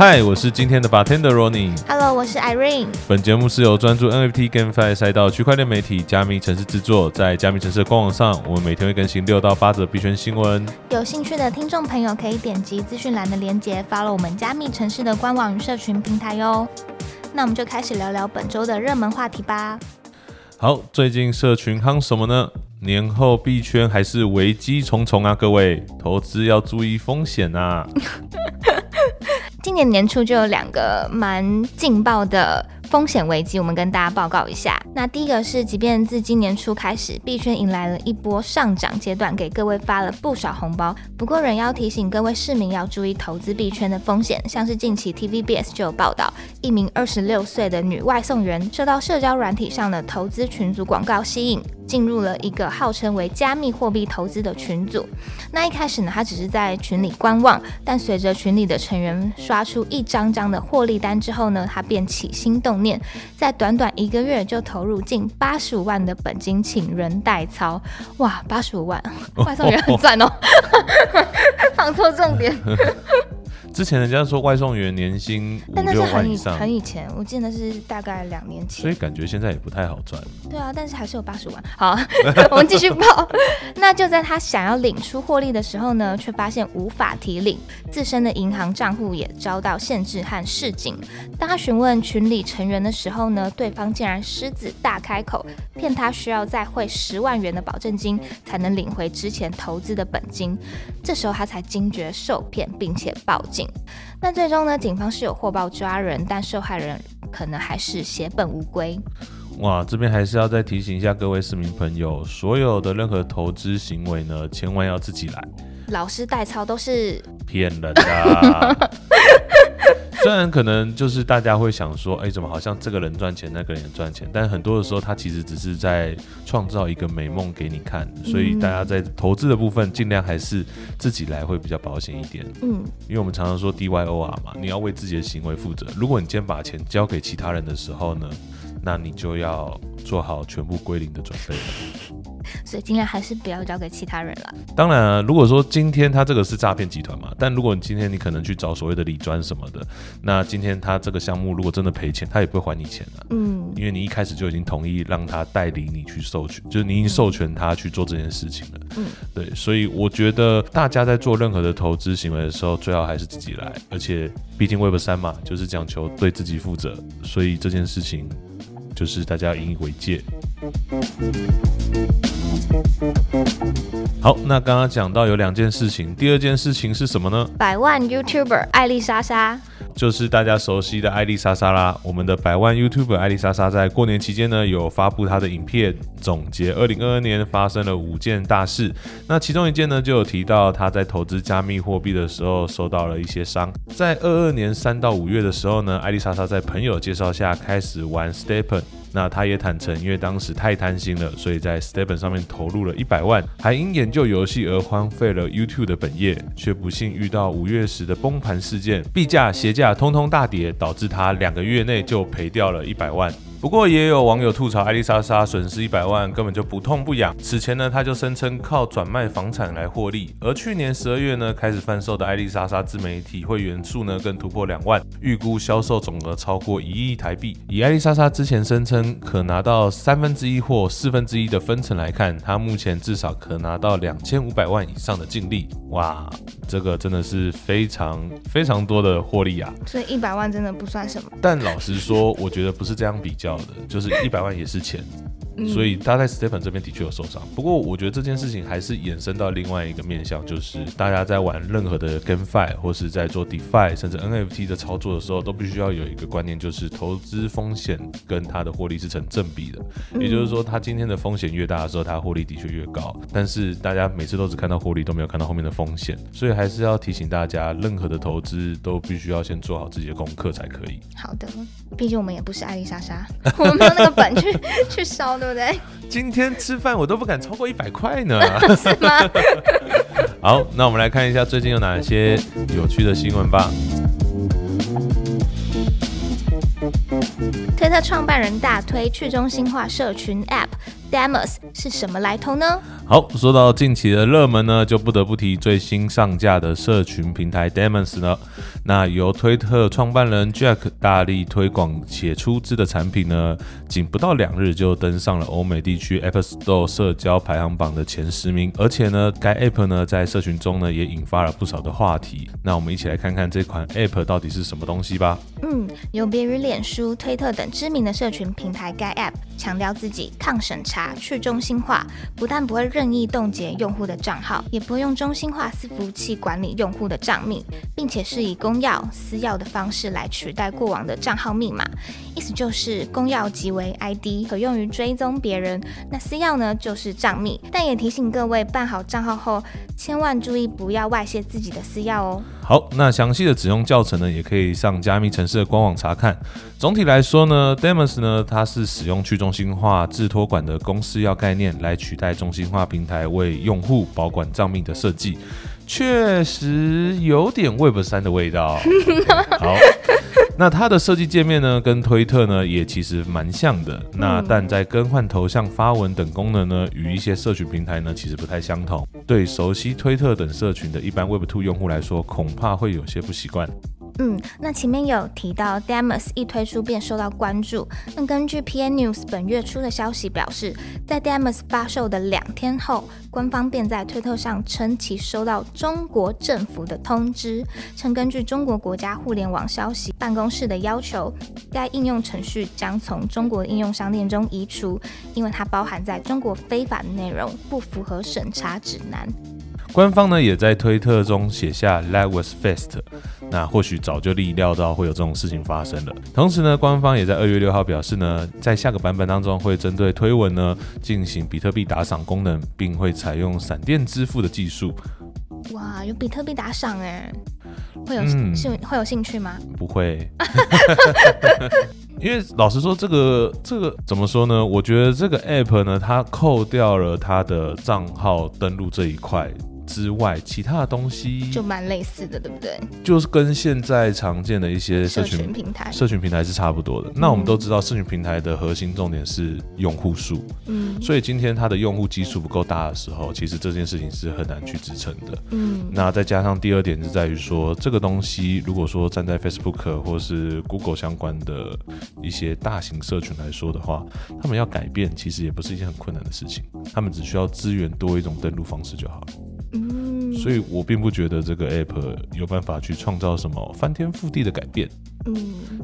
嗨，我是今天的 bartender Ronnie。Hello，我是 Irene。本节目是由专注 NFT GameFi 赛道区块链媒体加密城市制作，在加密城市的官网上，我们每天会更新六到八则币圈新闻。有兴趣的听众朋友可以点击资讯栏的链接，follow 我们加密城市的官网与社群平台哟。那我们就开始聊聊本周的热门话题吧。好，最近社群夯什么呢？年后币圈还是危机重重啊，各位，投资要注意风险啊。今年年初就有两个蛮劲爆的风险危机，我们跟大家报告一下。那第一个是，即便自今年初开始，币圈迎来了一波上涨阶段，给各位发了不少红包。不过，仍要提醒各位市民要注意投资币圈的风险。像是近期 TVBS 就有报道，一名二十六岁的女外送员受到社交软体上的投资群组广告吸引，进入了一个号称为加密货币投资的群组。那一开始呢，他只是在群里观望，但随着群里的成员刷出一张张的获利单之后呢，他便起心动念，在短短一个月就投入近八十五万的本金，请人代操。哇，八十五万，外送员很赚哦，放错重点。之前人家说外送员年薪五但那是六万很以以上，很以前，我记得是大概两年前所以。感觉现在也不太好赚。对啊，但是还是有八十万。好，我们继续报。那就在他想要领出获利的时候呢，却发现无法提领，自身的银行账户也遭到限制和市警。当他询问群里成员的时候呢，对方竟然狮子大开口，骗他需要再汇十万元的保证金才能领回之前投资的本金。这时候他才惊觉受骗，并且报警。那最终呢，警方是有获报抓人，但受害人可能还是血本无归。哇，这边还是要再提醒一下各位市民朋友，所有的任何投资行为呢，千万要自己来，老师代操都是骗人的啊。虽然可能就是大家会想说，哎、怎么好像这个人赚钱，那个人也赚钱，但很多的时候，他其实只是在创造一个美梦给你看。所以大家在投资的部分，尽量还是自己来会比较保险一点。嗯，因为我们常常说 DYOR 嘛，你要为自己的行为负责。如果你今天把钱交给其他人的时候呢，那你就要做好全部归零的准备了。所以尽量还是不要交给其他人了。当然、啊，如果说今天他这个是诈骗集团嘛，但如果你今天你可能去找所谓的理专什么的，那今天他这个项目如果真的赔钱，他也不会还你钱啊，嗯，因为你一开始就已经同意让他代理你去授权，就是你已经授权他去做这件事情了。嗯，对，所以我觉得大家在做任何的投资行为的时候，最好还是自己来，而且毕竟 Web 三嘛，就是讲求对自己负责，所以这件事情就是大家要引以为戒。好，那刚刚讲到有两件事情，第二件事情是什么呢？百万 YouTuber 艾丽莎莎，就是大家熟悉的艾丽莎莎啦。我们的百万 YouTuber 艾丽莎莎在过年期间呢，有发布她的影片，总结二零二二年发生了五件大事。那其中一件呢，就有提到她在投资加密货币的时候受到了一些伤。在二二年三到五月的时候呢，艾丽莎莎在朋友介绍下开始玩 Stepen。那他也坦诚，因为当时太贪心了，所以在 Stepen 上面投入了一百万，还因研究游戏而荒废了 YouTube 的本业，却不幸遇到五月时的崩盘事件，币价、鞋价通通大跌，导致他两个月内就赔掉了一百万。不过也有网友吐槽艾丽莎莎损失一百万根本就不痛不痒。此前呢，她就声称靠转卖房产来获利。而去年十二月呢，开始贩售的艾丽莎莎自媒体会员数呢更突破两万，预估销售总额超过一亿台币。以艾丽莎莎之前声称可拿到三分之一或四分之一的分成来看，她目前至少可拿到两千五百万以上的净利。哇，这个真的是非常非常多的获利啊！所以一百万真的不算什么。但老实说，我觉得不是这样比较的，就是一百万也是钱，所以他在 Stephen 这边的确有受伤。不过我觉得这件事情还是衍生到另外一个面向，就是大家在玩任何的 GameFi 或是在做 DeFi 甚至 NFT 的操作的时候，都必须要有一个观念，就是投资风险跟它的获利是成正比的。也就是说，它今天的风险越大的时候，它获利的确越高。但是大家每次都只看到获利，都没有看到后面的风险，所以还是要提醒大家，任何的投资都必须要先做好自己的功课才可以。好的，毕竟我们也不是艾丽莎莎，我们没有那个本去 去烧，对今天吃饭我都不敢超过一百块呢，是吗？好，那我们来看一下最近有哪些有趣的新闻吧。推特创办人大推去中心化社群 App。Demos 是什么来头呢？好，说到近期的热门呢，就不得不提最新上架的社群平台 Demos 呢。那由推特创办人 Jack 大力推广且出资的产品呢，仅不到两日就登上了欧美地区 App Store 社交排行榜的前十名，而且呢，该 App 呢在社群中呢也引发了不少的话题。那我们一起来看看这款 App 到底是什么东西吧。嗯，有别于脸书、推特等知名的社群平台，该 App 强调自己抗审查、去中心化，不但不会任意冻结用户的账号，也不会用中心化伺服器管理用户的账密，并且是以公钥、私钥的方式来取代过往的账号密码。意思就是公钥即为 ID，可用于追踪别人；那私钥呢，就是账密。但也提醒各位，办好账号后，千万注意不要外泄自己的私钥哦。好，那详细的使用教程呢，也可以上加密城市的官网查看。总体来说呢，Demos 呢，它是使用去中心化自托管的公司要概念来取代中心化平台为用户保管账密的设计，确实有点 Web 三的味道。好，那它的设计界面呢，跟推特呢也其实蛮像的。那但在更换头像、发文等功能呢，与一些社群平台呢其实不太相同。对熟悉推特等社群的一般 Web Two 用户来说，恐怕会有些不习惯。嗯，那前面有提到，Demos 一推出便受到关注。那根据 PN News 本月初的消息表示，在 Demos 发售的两天后，官方便在推特上称其收到中国政府的通知，称根据中国国家互联网消息办公室的要求，该应用程序将从中国应用商店中移除，因为它包含在中国非法的内容，不符合审查指南。官方呢也在推特中写下 That was fast，那或许早就预料到会有这种事情发生了。同时呢，官方也在二月六号表示呢，在下个版本当中会针对推文呢进行比特币打赏功能，并会采用闪电支付的技术。哇，有比特币打赏哎，会有兴会有兴趣吗？不会，因为老实说，这个这个怎么说呢？我觉得这个 app 呢，它扣掉了它的账号登录这一块。之外，其他的东西就蛮类似的，对不对？就是跟现在常见的一些社群平台，社群平台是差不多的。那我们都知道，社群平台的核心重点是用户数，嗯，所以今天它的用户基数不够大的时候，其实这件事情是很难去支撑的，嗯。那再加上第二点是在于说，这个东西如果说站在 Facebook 或是 Google 相关的一些大型社群来说的话，他们要改变其实也不是一件很困难的事情，他们只需要资源多一种登录方式就好了。嗯，所以我并不觉得这个 app 有办法去创造什么翻天覆地的改变。嗯，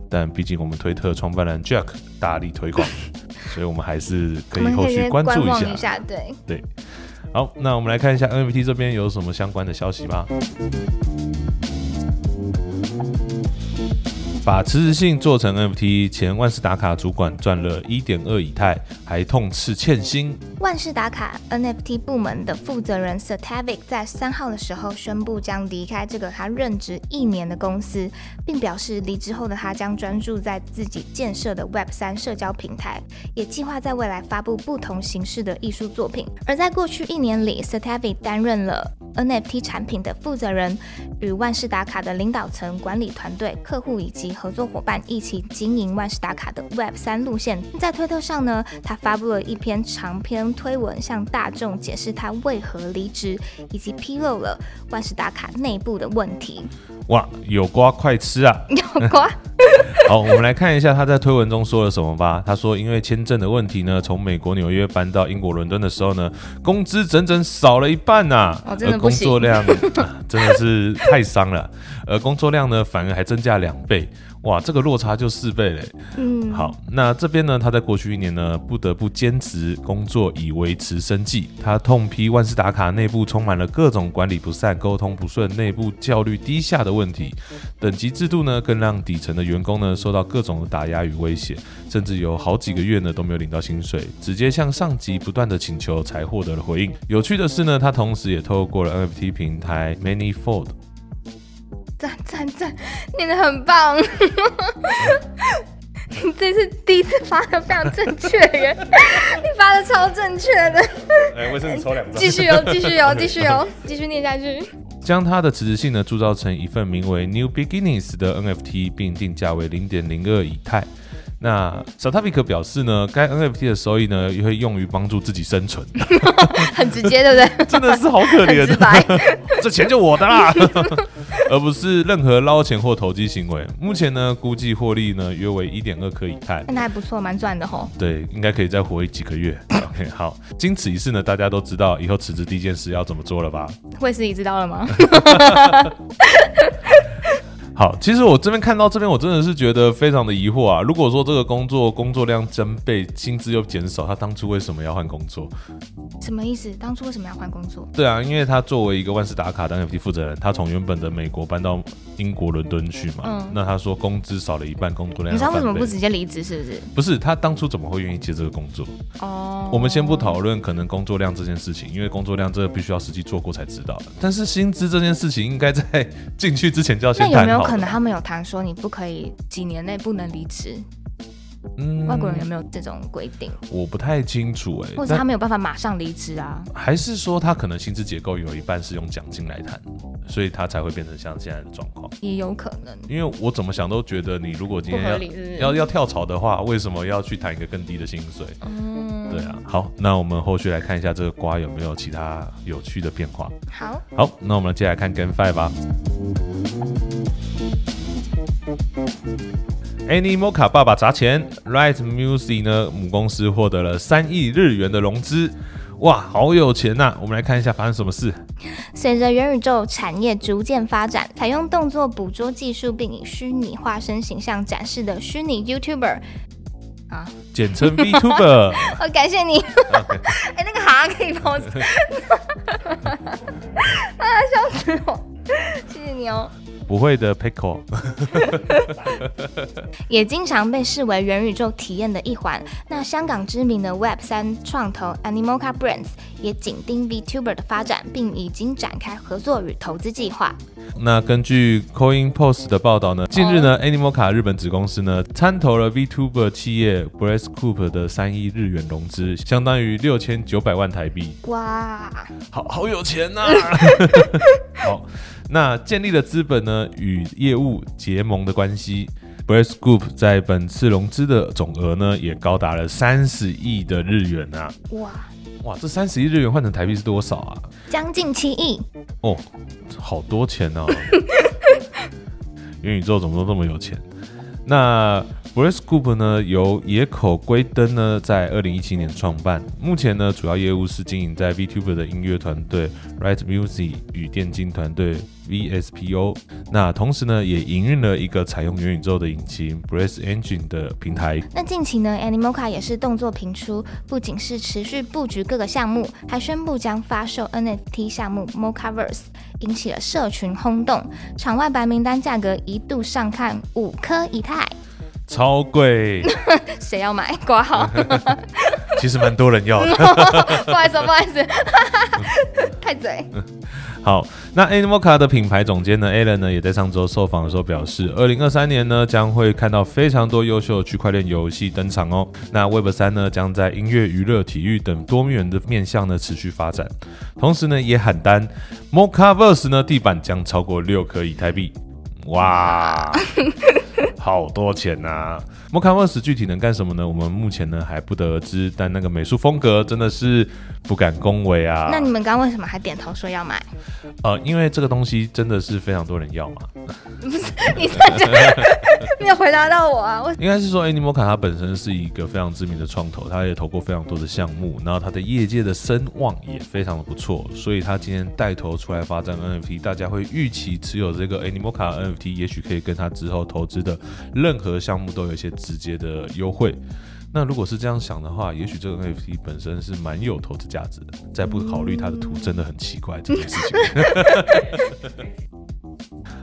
但毕竟我们推特创办人 Jack 大力推广，所以我们还是可以后续关注一下。对对，好，那我们来看一下 NFT 这边有什么相关的消息吧。把辞职信做成 NFT，前万事达卡主管赚了一点二以太，还痛斥欠薪。万事达卡 NFT 部门的负责人 Sertavic 在三号的时候宣布将离开这个他任职一年的公司，并表示离职后的他将专注在自己建设的 Web 三社交平台，也计划在未来发布不同形式的艺术作品。而在过去一年里，Sertavic 担任了 NFT 产品的负责人，与万事达卡的领导层、管理团队、客户以及合作伙伴一起经营万事达卡的 Web 三路线。在推特上呢，他发布了一篇长篇推文，向大众解释他为何离职，以及披露了万事达卡内部的问题。哇，有瓜快吃啊！好，我们来看一下他在推文中说了什么吧。他说，因为签证的问题呢，从美国纽约搬到英国伦敦的时候呢，工资整整少了一半呐，而工作量真的是太伤了，而工作量呢反而还增加两倍。哇，这个落差就四倍嘞。嗯，好，那这边呢，他在过去一年呢，不得不兼职工作以维持生计。他痛批万事达卡内部充满了各种管理不善、沟通不顺、内部效率低下的问题。等级制度呢，更让底层的员工呢受到各种的打压与威胁，甚至有好几个月呢都没有领到薪水，直接向上级不断的请求才获得了回应。有趣的是呢，他同时也透过了 NFT 平台 Manyfold。赞赞赞，念的很棒！你这是第一次发的非常正确耶，你发的超正确的。哎，卫生纸抽两张。继续哦，继续哦，继续哦，继续念下去。将他的辞职信呢铸造成一份名为 New Beginnings 的 NFT，并定价为零点零二以太。那 a v i k 表示呢，该 NFT 的收益呢，也会用于帮助自己生存，很直接，对不对？真的是好可怜 很直白。这钱就我的啦，而不是任何捞钱或投机行为。目前呢，估计获利呢约为一点二颗以太。那还不错，蛮赚的吼。对，应该可以再活几个月。OK，好，经此一事呢，大家都知道以后辞职第一件事要怎么做了吧？会是你知道了吗？好，其实我这边看到这边，我真的是觉得非常的疑惑啊。如果说这个工作工作量增倍，薪资又减少，他当初为什么要换工作？什么意思？当初为什么要换工作？对啊，因为他作为一个万事达卡的 NFT 负责人，他从原本的美国搬到英国伦敦去嘛。嗯。那他说工资少了一半，工作量。你知道为什么不直接离职？是不是？不是，他当初怎么会愿意接这个工作？哦。我们先不讨论可能工作量这件事情，因为工作量这个必须要实际做过才知道。但是薪资这件事情，应该在进去之前就要先谈好。可能他们有谈说你不可以几年内不能离职，嗯，外国人有没有这种规定？我不太清楚哎，或者他没有办法马上离职啊？还是说他可能薪资结构有一半是用奖金来谈，所以他才会变成像现在的状况？也有可能，因为我怎么想都觉得你如果今天要要要跳槽的话，为什么要去谈一个更低的薪水？嗯，对啊。好，那我们后续来看一下这个瓜有没有其他有趣的变化。好，好，那我们接下来看 GameFi 吧。Animoca 爸爸砸钱，Right Music 呢母公司获得了三亿日元的融资，哇，好有钱呐！我们来看一下发生什么事。随着元宇宙产业逐渐发展，采用动作捕捉技术并以虚拟化身形象展示的虚拟 YouTuber 啊，简称 VTuber。哦，感谢你。哎，那个哈可以帮我。啊，笑死我！谢谢你哦。不会的，Pickle，也经常被视为元宇宙体验的一环。那香港知名的 Web 三创投 Animoca Brands 也紧盯 VTuber 的发展，并已经展开合作与投资计划。那根据 Coin Post 的报道呢，近日呢，Animoca 日本子公司呢参投了 VTuber 企业 b r e s t Coop 的三亿日元融资，相当于六千九百万台币。哇，好好有钱呐！好。那建立了资本呢与业务结盟的关系 b r e s s Group 在本次融资的总额呢也高达了三十亿的日元啊！哇哇，这三十亿日元换成台币是多少啊？将近七亿哦，好多钱哦！元宇宙怎么都这么有钱？那 b r e s s Group 呢由野口圭登呢在二零一七年创办，目前呢主要业务是经营在 VTuber 的音乐团队 Right Music 与电竞团队。VSPO，那同时呢，也营运了一个采用元宇宙的引擎 Breath Engine 的平台。那近期呢，Animoca 也是动作频出，不仅是持续布局各个项目，还宣布将发售 NFT 项目 Mocaverse，引起了社群轰动。场外白名单价格一度上看五颗以太，超贵，谁要买？挂号。其实蛮多人要的，不好意思，不好意思，太嘴。好，那 Animoca 的品牌总监呢，Alan 呢，也在上周受访的时候表示，二零二三年呢，将会看到非常多优秀的区块链游戏登场哦。那 Web 三呢，将在音乐、娱乐、体育等多元的面向呢持续发展。同时呢，也喊单，Mocaverse 呢，地板将超过六颗以太币。哇，好多钱呐！摩卡 verse 具体能干什么呢？我们目前呢还不得而知，但那个美术风格真的是不敢恭维啊。那你们刚为什么还点头说要买？呃，因为这个东西真的是非常多人要嘛。不是，你 没有回答到我啊？应该是说，哎，尼摩卡它本身是一个非常知名的创投，它也投过非常多的项目，然后它的业界的声望也非常的不错，所以它今天带头出来发展 NFT，大家会预期持有这个 Animoca NFT，也许可以跟它之后投资的任何项目都有一些直接的优惠。那如果是这样想的话，也许这个 NFT 本身是蛮有投资价值的。再不考虑它的图，真的很奇怪这件事情。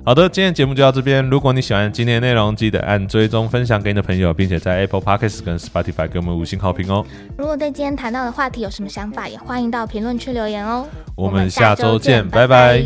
好的，今天节目就到这边。如果你喜欢今天的内容，记得按追踪、分享给你的朋友，并且在 Apple Podcasts 跟 Spotify 给我们五星好评哦。如果对今天谈到的话题有什么想法，也欢迎到评论区留言哦。我们下周见，拜拜